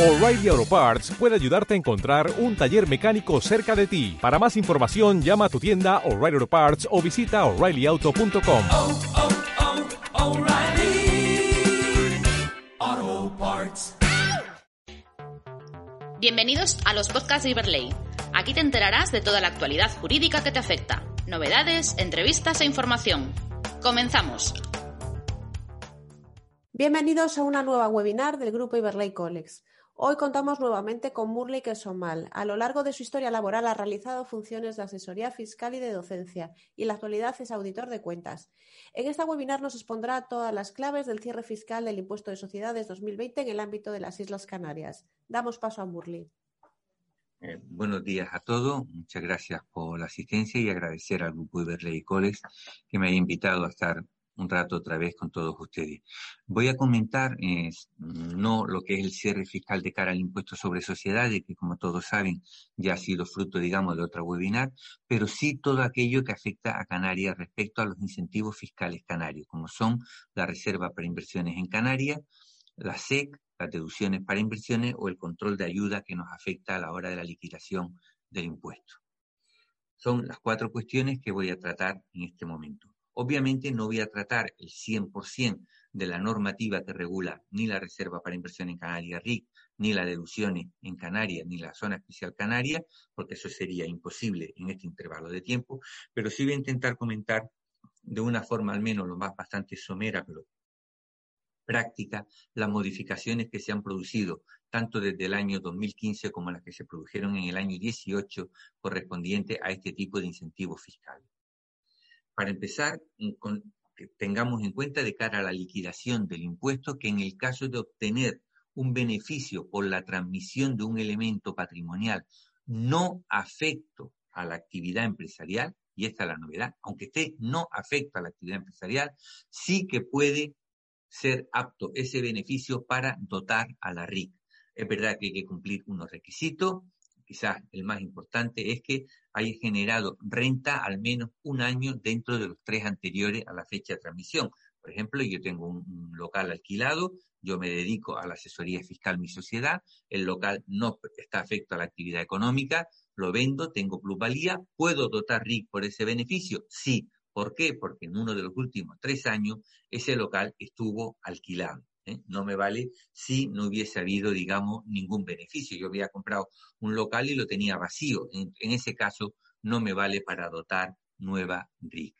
O'Reilly Auto Parts puede ayudarte a encontrar un taller mecánico cerca de ti. Para más información, llama a tu tienda O'Reilly Auto Parts o visita oreillyauto.com. oh, oh, Parts. Bienvenidos a los podcasts de Iberley. Aquí te enterarás de toda la actualidad jurídica que te afecta, novedades, entrevistas e información. Comenzamos. Bienvenidos a una nueva webinar del grupo Iberley Colex. Hoy contamos nuevamente con Murley Somal. A lo largo de su historia laboral ha realizado funciones de asesoría fiscal y de docencia y en la actualidad es auditor de cuentas. En esta webinar nos expondrá todas las claves del cierre fiscal del impuesto de sociedades 2020 en el ámbito de las Islas Canarias. Damos paso a Murley. Eh, buenos días a todos, muchas gracias por la asistencia y agradecer al grupo Iberley Colex que me haya invitado a estar un rato otra vez con todos ustedes. Voy a comentar eh, no lo que es el cierre fiscal de cara al impuesto sobre sociedades, que como todos saben ya ha sido fruto, digamos, de otra webinar, pero sí todo aquello que afecta a Canarias respecto a los incentivos fiscales canarios, como son la Reserva para Inversiones en Canarias, la SEC, las deducciones para inversiones o el control de ayuda que nos afecta a la hora de la liquidación del impuesto. Son las cuatro cuestiones que voy a tratar en este momento. Obviamente no voy a tratar el 100% de la normativa que regula ni la Reserva para Inversión en Canarias RIC, ni las deducciones en Canarias, ni la Zona Especial Canaria, porque eso sería imposible en este intervalo de tiempo, pero sí voy a intentar comentar de una forma al menos lo más bastante somera, pero práctica, las modificaciones que se han producido tanto desde el año 2015 como las que se produjeron en el año 18 correspondiente a este tipo de incentivos fiscales. Para empezar, que tengamos en cuenta de cara a la liquidación del impuesto que en el caso de obtener un beneficio por la transmisión de un elemento patrimonial no afecto a la actividad empresarial, y esta es la novedad, aunque esté no afecta a la actividad empresarial, sí que puede ser apto ese beneficio para dotar a la RIC. Es verdad que hay que cumplir unos requisitos, quizás el más importante es que haya generado renta al menos un año dentro de los tres anteriores a la fecha de transmisión. Por ejemplo, yo tengo un, local alquilado, yo me dedico a la asesoría fiscal mi sociedad, el local no está afecto a la actividad económica, lo vendo, tengo plusvalía, ¿puedo dotar RIC por ese beneficio? Sí. ¿Por qué? Porque en uno de los últimos tres años ese local estuvo alquilado. ¿Eh? No me vale si no hubiese habido, digamos, ningún beneficio. Yo había comprado un local y lo tenía vacío. En, ese caso, no me vale para dotar nueva RIC.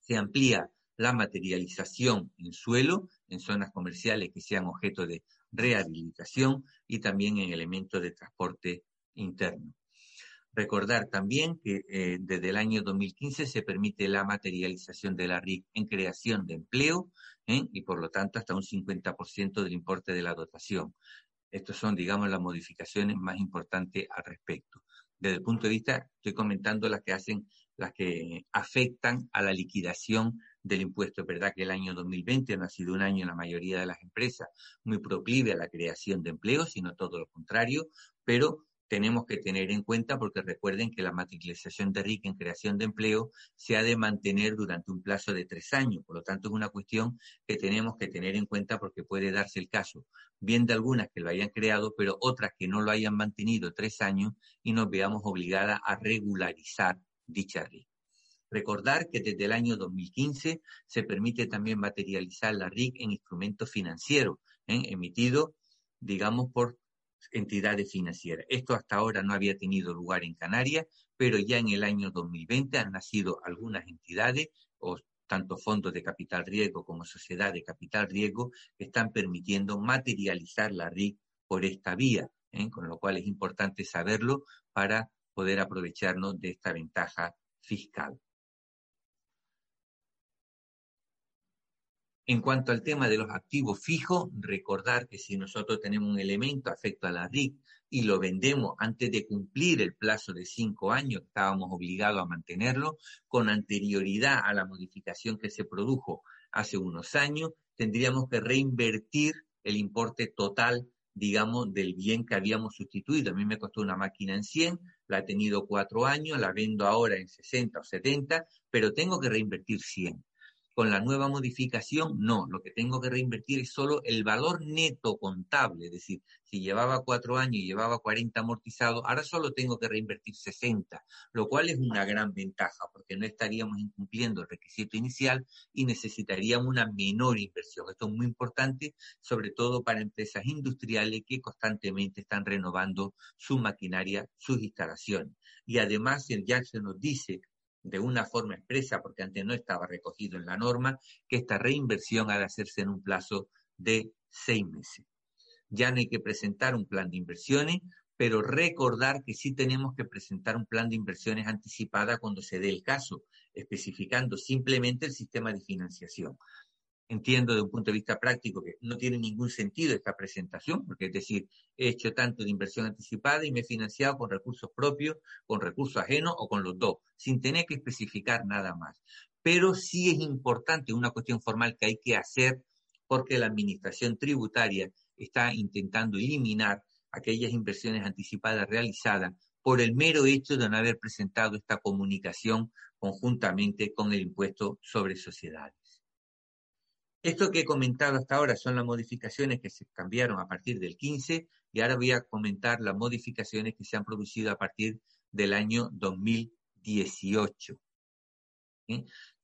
Se amplía la materialización en suelo, en zonas comerciales que sean objeto de rehabilitación y también en elementos de transporte interno. Recordar también que eh, desde el año 2015 se permite la materialización de la RIC en creación de empleo ¿eh? y por lo tanto hasta un 50% del importe de la dotación. Estas son, digamos, las modificaciones más importantes al respecto. Desde el punto de vista, estoy comentando las que hacen, las que afectan a la liquidación del impuesto. Es verdad que el año 2020 no ha sido un año en la mayoría de las empresas muy proclive a la creación de empleo, sino todo lo contrario, pero tenemos que tener en cuenta porque recuerden que la matriculación de RIC en creación de empleo se ha de mantener durante un plazo de tres años. Por lo tanto, es una cuestión que tenemos que tener en cuenta porque puede darse el caso, bien de algunas que lo hayan creado, pero otras que no lo hayan mantenido tres años y nos veamos obligadas a regularizar dicha RIC. Recordar que desde el año 2015 se permite también materializar la RIC en instrumentos financieros, ¿eh? emitidos, digamos, por entidades financieras. Esto hasta ahora no había tenido lugar en Canarias, pero ya en el año 2020 han nacido algunas entidades, o tanto fondos de capital riesgo como sociedad de capital riesgo, que están permitiendo materializar la RIC por esta vía, ¿eh? con lo cual es importante saberlo para poder aprovecharnos de esta ventaja fiscal. En cuanto al tema de los activos fijos, recordar que si nosotros tenemos un elemento afecto a la RIC y lo vendemos antes de cumplir el plazo de cinco años, estábamos obligados a mantenerlo, con anterioridad a la modificación que se produjo hace unos años, tendríamos que reinvertir el importe total, digamos, del bien que habíamos sustituido. A mí me costó una máquina en 100, la he tenido cuatro años, la vendo ahora en 60 o 70, pero tengo que reinvertir 100 Con la nueva modificación, no, lo que tengo que reinvertir es solo el valor neto contable, es decir, si llevaba cuatro años y llevaba 40 amortizados, ahora solo tengo que reinvertir 60, lo cual es una gran ventaja porque no estaríamos incumpliendo el requisito inicial y necesitaríamos una menor inversión. Esto es muy importante, sobre todo para empresas industriales que constantemente están renovando su maquinaria, sus instalaciones. Y además ya se nos dice de una forma expresa, porque antes no estaba recogido en la norma, que esta reinversión ha de hacerse en un plazo de seis meses. Ya no hay que presentar un plan de inversiones, pero recordar que sí tenemos que presentar un plan de inversiones anticipada cuando se dé el caso, especificando simplemente el sistema de financiación entiendo de un punto de vista práctico que no tiene ningún sentido esta presentación, porque es decir, he hecho tanto de inversión anticipada y me he financiado con recursos propios, con recursos ajenos o con los dos, sin tener que especificar nada más. Pero sí es importante una cuestión formal que hay que hacer porque la administración tributaria está intentando eliminar aquellas inversiones anticipadas realizadas por el mero hecho de no haber presentado esta comunicación conjuntamente con el impuesto sobre sociedades. Esto que he comentado hasta ahora son las modificaciones que se cambiaron a partir del 15 y ahora voy a comentar las modificaciones que se han producido a partir del año 2018.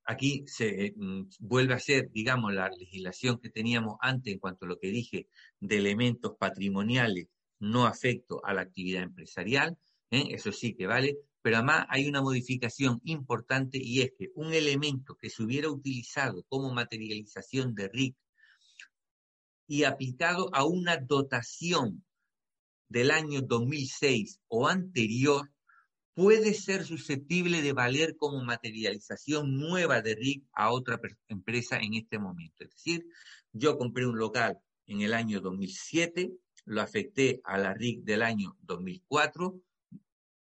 Aquí se mm, vuelve a ser, digamos, la legislación que teníamos antes en cuanto a lo que dije de elementos patrimoniales no afecto a la actividad empresarial. ¿eh? Eso sí que vale, pero además hay una modificación importante y es que un elemento que se hubiera utilizado como materialización de RIC y aplicado a una dotación del año 2006 o anterior, puede ser susceptible de valer como materialización nueva de RIC a otra empresa en este momento. Es decir, yo compré un local en el año 2007, lo afecté a la RIC del año 2004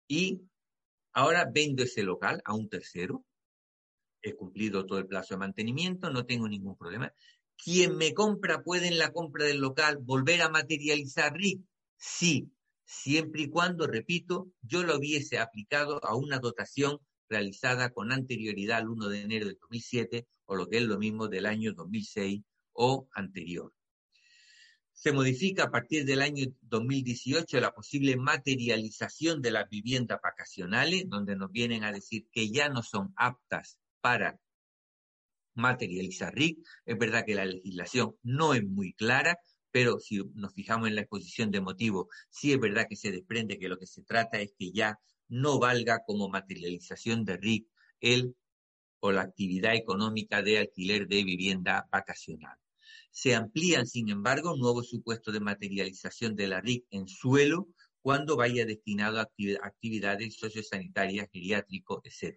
y Ahora vendo ese local a un tercero, he cumplido todo el plazo de mantenimiento, no tengo ningún problema. Quien me compra puede en la compra del local volver a materializar RIC. Sí, siempre y cuando, repito, yo lo hubiese aplicado a una dotación realizada con anterioridad al 1 de enero de 2007 o lo que es lo mismo del año 2006 o anterior. Se modifica a partir del año 2018 la posible materialización de las viviendas vacacionales, donde nos vienen a decir que ya no son aptas para materializar RIC. Es verdad que la legislación no es muy clara, pero si nos fijamos en la exposición de motivos, sí es verdad que se desprende que lo que se trata es que ya no valga como materialización de RIC el o la actividad económica de alquiler de vivienda vacacional. Se amplían, sin embargo, nuevos supuestos de materialización de la RIC en suelo cuando vaya destinado a actividades sociosanitarias, geriátrico, etc.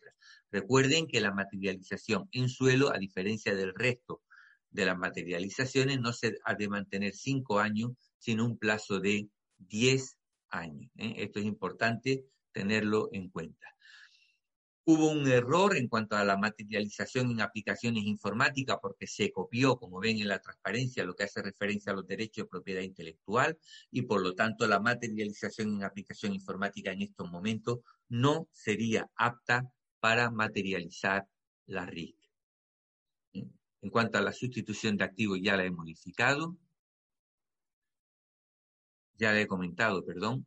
Recuerden que la materialización en suelo, a diferencia del resto de las materializaciones, no se ha de mantener cinco años, sino un plazo de diez años. ¿eh? Esto es importante tenerlo en cuenta. Hubo un error en cuanto a la materialización en aplicaciones informáticas porque se copió, como ven en la transparencia, lo que hace referencia a los derechos de propiedad intelectual y por lo tanto la materialización en aplicación informática en estos momentos no sería apta para materializar la RIC. En cuanto a la sustitución de activos ya la he modificado, ya la he comentado, perdón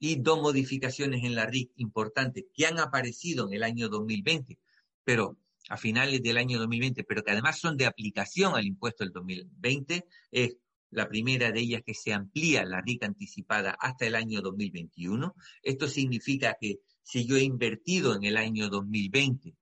y dos modificaciones en la RIC importantes que han aparecido en el año 2020, pero a finales del año 2020, pero que además son de aplicación al impuesto del 2020, es la primera de ellas que se amplía la RIC anticipada hasta el año 2021. Esto significa que si yo he invertido en el año 2020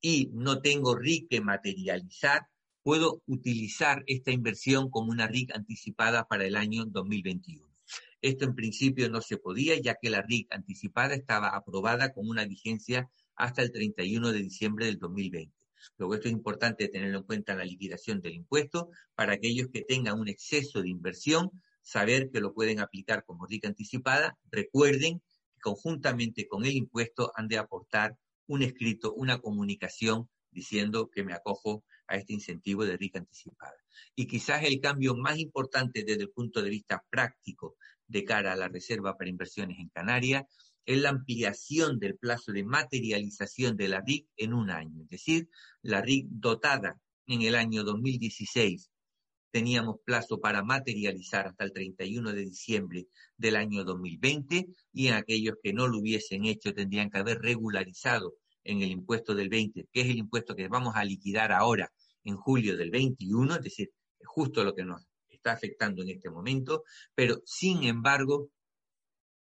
y no tengo RIC que materializar, puedo utilizar esta inversión como una RIC anticipada para el año 2021. Esto en principio no se podía, ya que la RIC anticipada estaba aprobada con una vigencia hasta el 31 de diciembre del 2020. Luego esto es importante tenerlo en cuenta en la liquidación del impuesto para aquellos que tengan un exceso de inversión, saber que lo pueden aplicar como RIC anticipada. Recuerden que conjuntamente con el impuesto han de aportar un escrito, una comunicación diciendo que me acojo a este incentivo de RIC anticipada. Y quizás el cambio más importante desde el punto de vista práctico de cara a la reserva para inversiones en Canarias es la ampliación del plazo de materialización de la RIC en un año. Es decir, la RIC dotada en el año 2016 teníamos plazo para materializar hasta el 31 de diciembre del año 2020 y aquellos que no lo hubiesen hecho tendrían que haber regularizado en el impuesto del 20, que es el impuesto que vamos a liquidar ahora en julio del 21, es decir, justo lo que nos está afectando en este momento, pero sin embargo,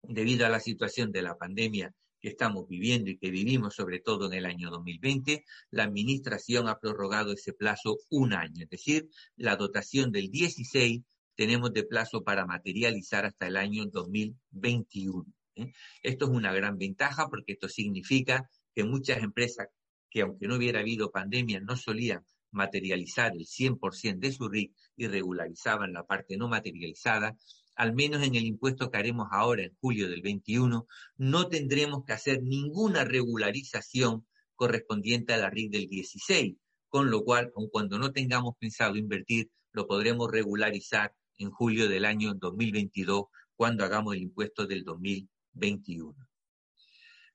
debido a la situación de la pandemia que estamos viviendo y que vivimos sobre todo en el año 2020, la Administración ha prorrogado ese plazo un año, es decir, la dotación del 16 tenemos de plazo para materializar hasta el año 2021. ¿eh? Esto es una gran ventaja porque esto significa que muchas empresas que aunque no hubiera habido pandemia no solían materializar el 100% de su RIC y regularizaban la parte no materializada, al menos en el impuesto que haremos ahora en julio del 21, no tendremos que hacer ninguna regularización correspondiente a la RIC del 16, con lo cual, aun cuando no tengamos pensado invertir, lo podremos regularizar en julio del año 2022, cuando hagamos el impuesto del 2021.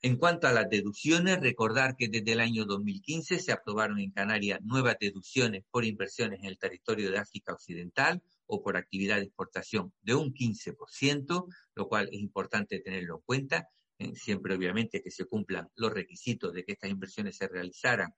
En cuanto a las deducciones, recordar que desde el año 2015 se aprobaron en Canarias nuevas deducciones por inversiones en el territorio de África Occidental o por actividad de exportación de un 15%, lo cual es importante tenerlo en cuenta, eh, siempre obviamente que se cumplan los requisitos de que estas inversiones se realizaran,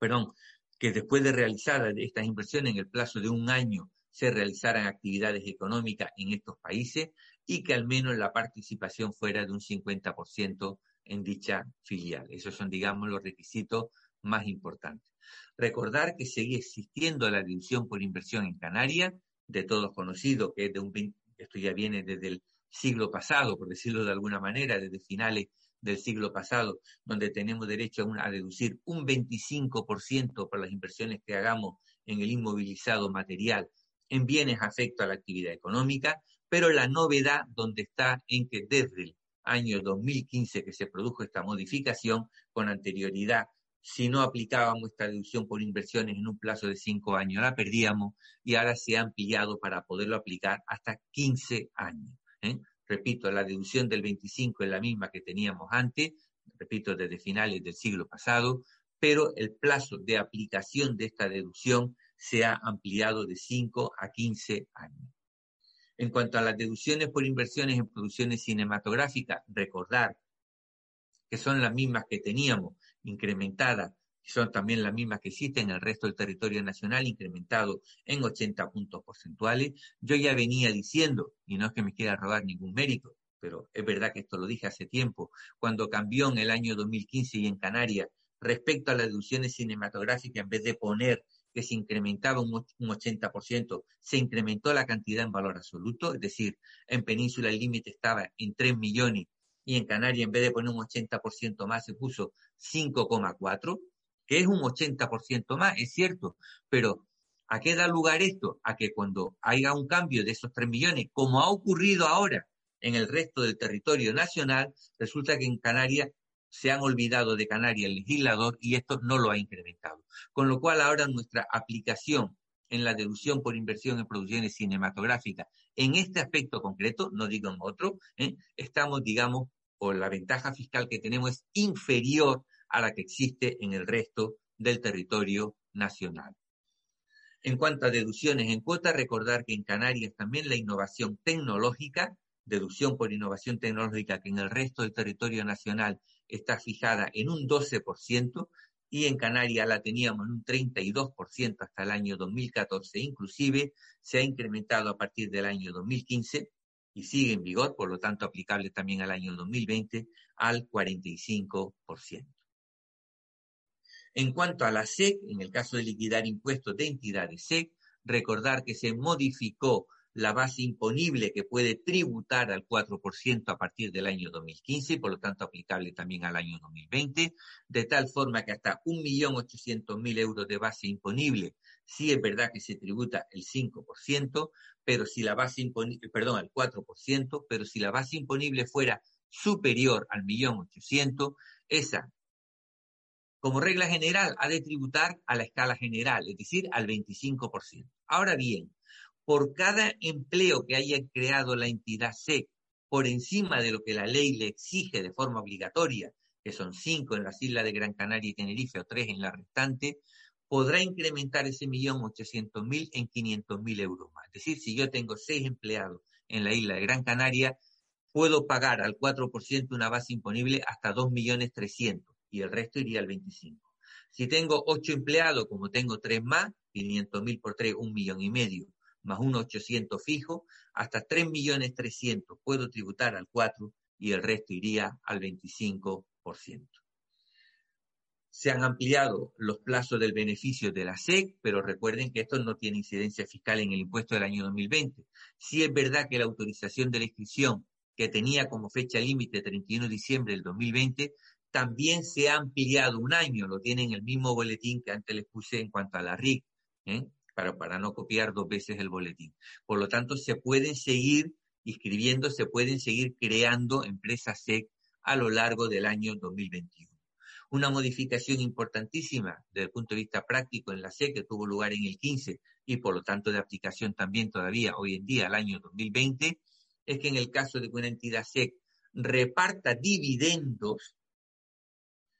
perdón, que después de realizar estas inversiones en el plazo de un año se realizaran actividades económicas en estos países y que al menos la participación fuera de un 50% en dicha filial. Esos son, digamos, los requisitos más importantes. Recordar que sigue existiendo la deducción por inversión en Canarias, de todos conocido, que es de un, esto ya viene desde el siglo pasado, por decirlo de alguna manera, desde finales del siglo pasado, donde tenemos derecho a, a deducir un 25% por las inversiones que hagamos en el inmovilizado material en bienes afecto a la actividad económica, pero la novedad donde está en que desde el año 2015 que se produjo esta modificación, con anterioridad, si no aplicábamos esta deducción por inversiones en un plazo de cinco años, la perdíamos y ahora se ha ampliado para poderlo aplicar hasta 15 años. ¿eh? Repito, la deducción del 25 es la misma que teníamos antes, repito, desde finales del siglo pasado, pero el plazo de aplicación de esta deducción se ha ampliado de 5 a 15 años. En cuanto a las deducciones por inversiones en producciones cinematográficas, recordar que son las mismas que teníamos, incrementadas, y son también las mismas que existen en el resto del territorio nacional, incrementado en 80 puntos porcentuales. Yo ya venía diciendo, y no es que me quiera robar ningún mérito, pero es verdad que esto lo dije hace tiempo, cuando cambió en el año 2015 y en Canarias respecto a las deducciones cinematográficas, en vez de poner que se incrementaba un, 80%, se incrementó la cantidad en valor absoluto, es decir, en Península el límite estaba en 3 millones y en Canarias en vez de poner un 80% más se puso 5,4, que es un 80% más, es cierto, pero ¿a qué da lugar esto? A que cuando haya un cambio de esos 3 millones, como ha ocurrido ahora en el resto del territorio nacional, resulta que en Canarias se han olvidado de Canarias el legislador y esto no lo ha incrementado. Con lo cual ahora nuestra aplicación en la deducción por inversión en producciones cinematográficas, en este aspecto concreto, no digo en otro, ¿eh? estamos, digamos, o la ventaja fiscal que tenemos es inferior a la que existe en el resto del territorio nacional. En cuanto a deducciones en cuota, recordar que en Canarias también la innovación tecnológica, deducción por innovación tecnológica que en el resto del territorio nacional está fijada en un 12% y en Canarias la teníamos en un 32% hasta el año 2014. Inclusive se ha incrementado a partir del año 2015 y sigue en vigor, por lo tanto aplicable también al año 2020, al 45%. En cuanto a la SEC, en el caso de liquidar impuestos de entidades SEC, recordar que se modificó la base imponible que puede tributar al 4% a partir del año 2015 y por lo tanto aplicable también al año 2020, de tal forma que hasta 1.800.000 euros de base imponible, sí es verdad que se tributa el 5%, pero si la base imponible, perdón, al 4%, pero si la base imponible fuera superior al 1.800.000, esa como regla general, ha de tributar a la escala general, es decir, al 25%. Ahora bien, por cada empleo que haya creado la entidad SEC por encima de lo que la ley le exige de forma obligatoria, que son cinco en las islas de Gran Canaria y Tenerife o tres en la restante, podrá incrementar ese millón ochocientos mil en quinientos mil euros más. Es decir, si yo tengo seis empleados en la isla de Gran Canaria, puedo pagar al 4% una base imponible hasta dos millones trescientos y el resto iría al 25. Si tengo ocho empleados, como tengo tres más, quinientos mil por tres, un millón y medio, más un 800 fijo, hasta tres millones trescientos puedo tributar al 4 y el resto iría al 25%. Se han ampliado los plazos del beneficio de la SEC, pero recuerden que esto no tiene incidencia fiscal en el impuesto del año 2020. Sí es verdad que la autorización de la inscripción, que tenía como fecha límite 31 de diciembre del 2020, también se ha ampliado un año, lo tienen en el mismo boletín que antes les puse en cuanto a la RIC, ¿eh? Para, para no copiar dos veces el boletín. Por lo tanto, se pueden seguir inscribiendo, se pueden seguir creando empresas SEC a lo largo del año 2021. Una modificación importantísima desde el punto de vista práctico en la SEC que tuvo lugar en el 15 y por lo tanto de aplicación también todavía hoy en día, al año 2020, es que en el caso de que una entidad SEC reparta dividendos,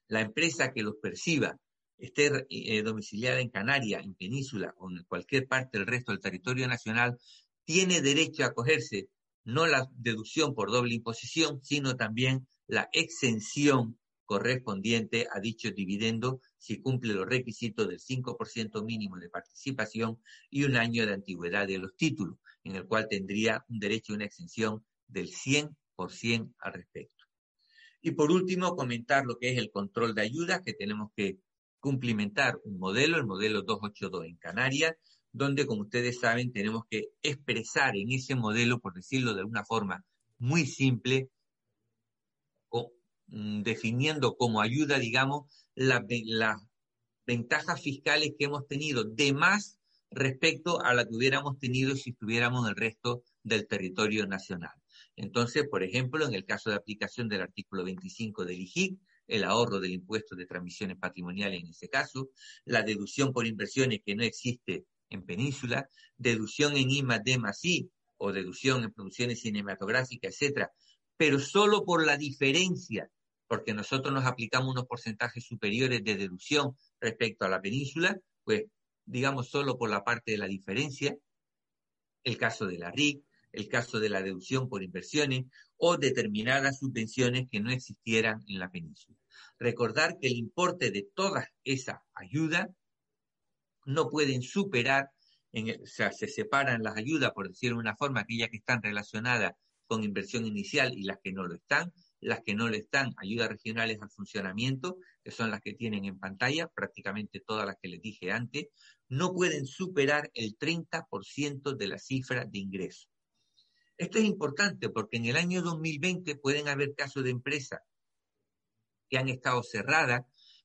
la empresa que los perciba esté eh, domiciliada en Canarias, en Península o en cualquier parte del resto del territorio nacional, tiene derecho a acogerse no la deducción por doble imposición, sino también la exención correspondiente a dicho dividendo si cumple los requisitos del 5% mínimo de participación y un año de antigüedad de los títulos, en el cual tendría un derecho a una exención del 100% al respecto. Y por último, comentar lo que es el control de ayudas, que tenemos que cumplimentar un modelo, el modelo 282 en Canarias, donde, como ustedes saben, tenemos que expresar en ese modelo, por decirlo de alguna forma muy simple, Mm, definiendo como ayuda, digamos, las ventajas fiscales que hemos tenido de más respecto a la que hubiéramos tenido si estuviéramos en el resto del territorio nacional. Entonces, por ejemplo, en el caso de aplicación del artículo 25 del IGIC, el ahorro del impuesto de transmisiones patrimoniales en ese caso, la deducción por inversiones que no existe en península, deducción en I más D o deducción en producciones cinematográficas, etcétera, pero solo por la diferencia, porque nosotros nos aplicamos unos porcentajes superiores de deducción respecto a la península, pues digamos solo por la parte de la diferencia, el caso de la RIC, el caso de la deducción por inversiones o determinadas subvenciones que no existieran en la península. Recordar que el importe de todas esas ayudas no pueden superar, o sea, se separan las ayudas, por decirlo de una forma, aquellas que están relacionadas con inversión inicial y las que no lo están. Las que no lo están, ayudas regionales al funcionamiento, que son las que tienen en pantalla, prácticamente todas las que les dije antes, no pueden superar el 30% de la cifra de ingreso. Esto es importante porque en el año 2020 pueden haber casos de empresas que han estado cerradas,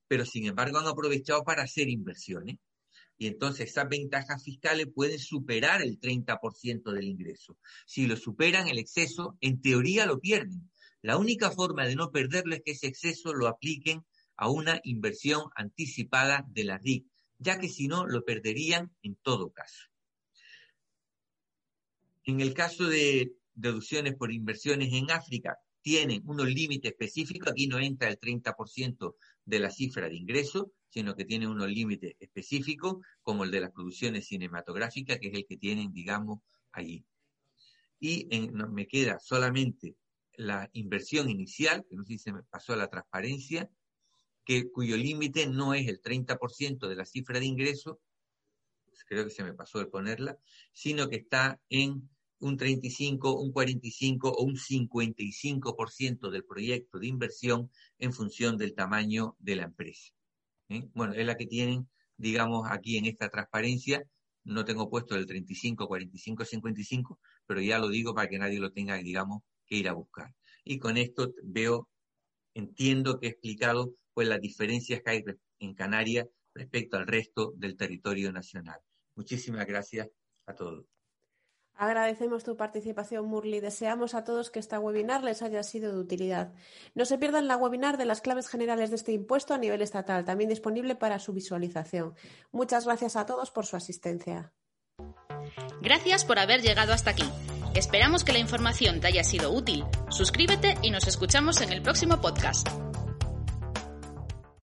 pero sin embargo han aprovechado para hacer inversiones y entonces esas ventajas fiscales pueden superar el 30% del ingreso. Si lo superan el exceso, en teoría lo pierden. La única forma de no perderlo es que ese exceso lo apliquen a una inversión anticipada de la RIC, ya que si no lo perderían en todo caso. En el caso de deducciones por inversiones en África, tienen unos límites específicos, aquí no entra el 30% de la cifra de ingreso, sino que tiene unos límites específicos, como el de las producciones cinematográficas, que es el que tienen, digamos, allí. Y me queda solamente la inversión inicial, que no sé si se me pasó a la transparencia, que, cuyo límite no es el 30% de la cifra de ingreso, creo que se me pasó de ponerla, sino que está en un 35, un 45 o un 55% del proyecto de inversión en función del tamaño de la empresa. ¿eh? Bueno, es la que tienen, digamos, aquí en esta transparencia. No tengo puesto el 35, 45, 55, pero ya lo digo para que nadie lo tenga, digamos, que ir a buscar. Y con esto veo, entiendo que he explicado pues las diferencias que hay en Canarias respecto al resto del territorio nacional. Muchísimas gracias a todos. Agradecemos tu participación, Murli. Deseamos a todos que esta webinar les haya sido de utilidad. No se pierdan la webinar de las claves generales de este impuesto a nivel estatal, también disponible para su visualización. Muchas gracias a todos por su asistencia. Gracias por haber llegado hasta aquí. Esperamos que la información te haya sido útil. Suscríbete y nos escuchamos en el próximo podcast.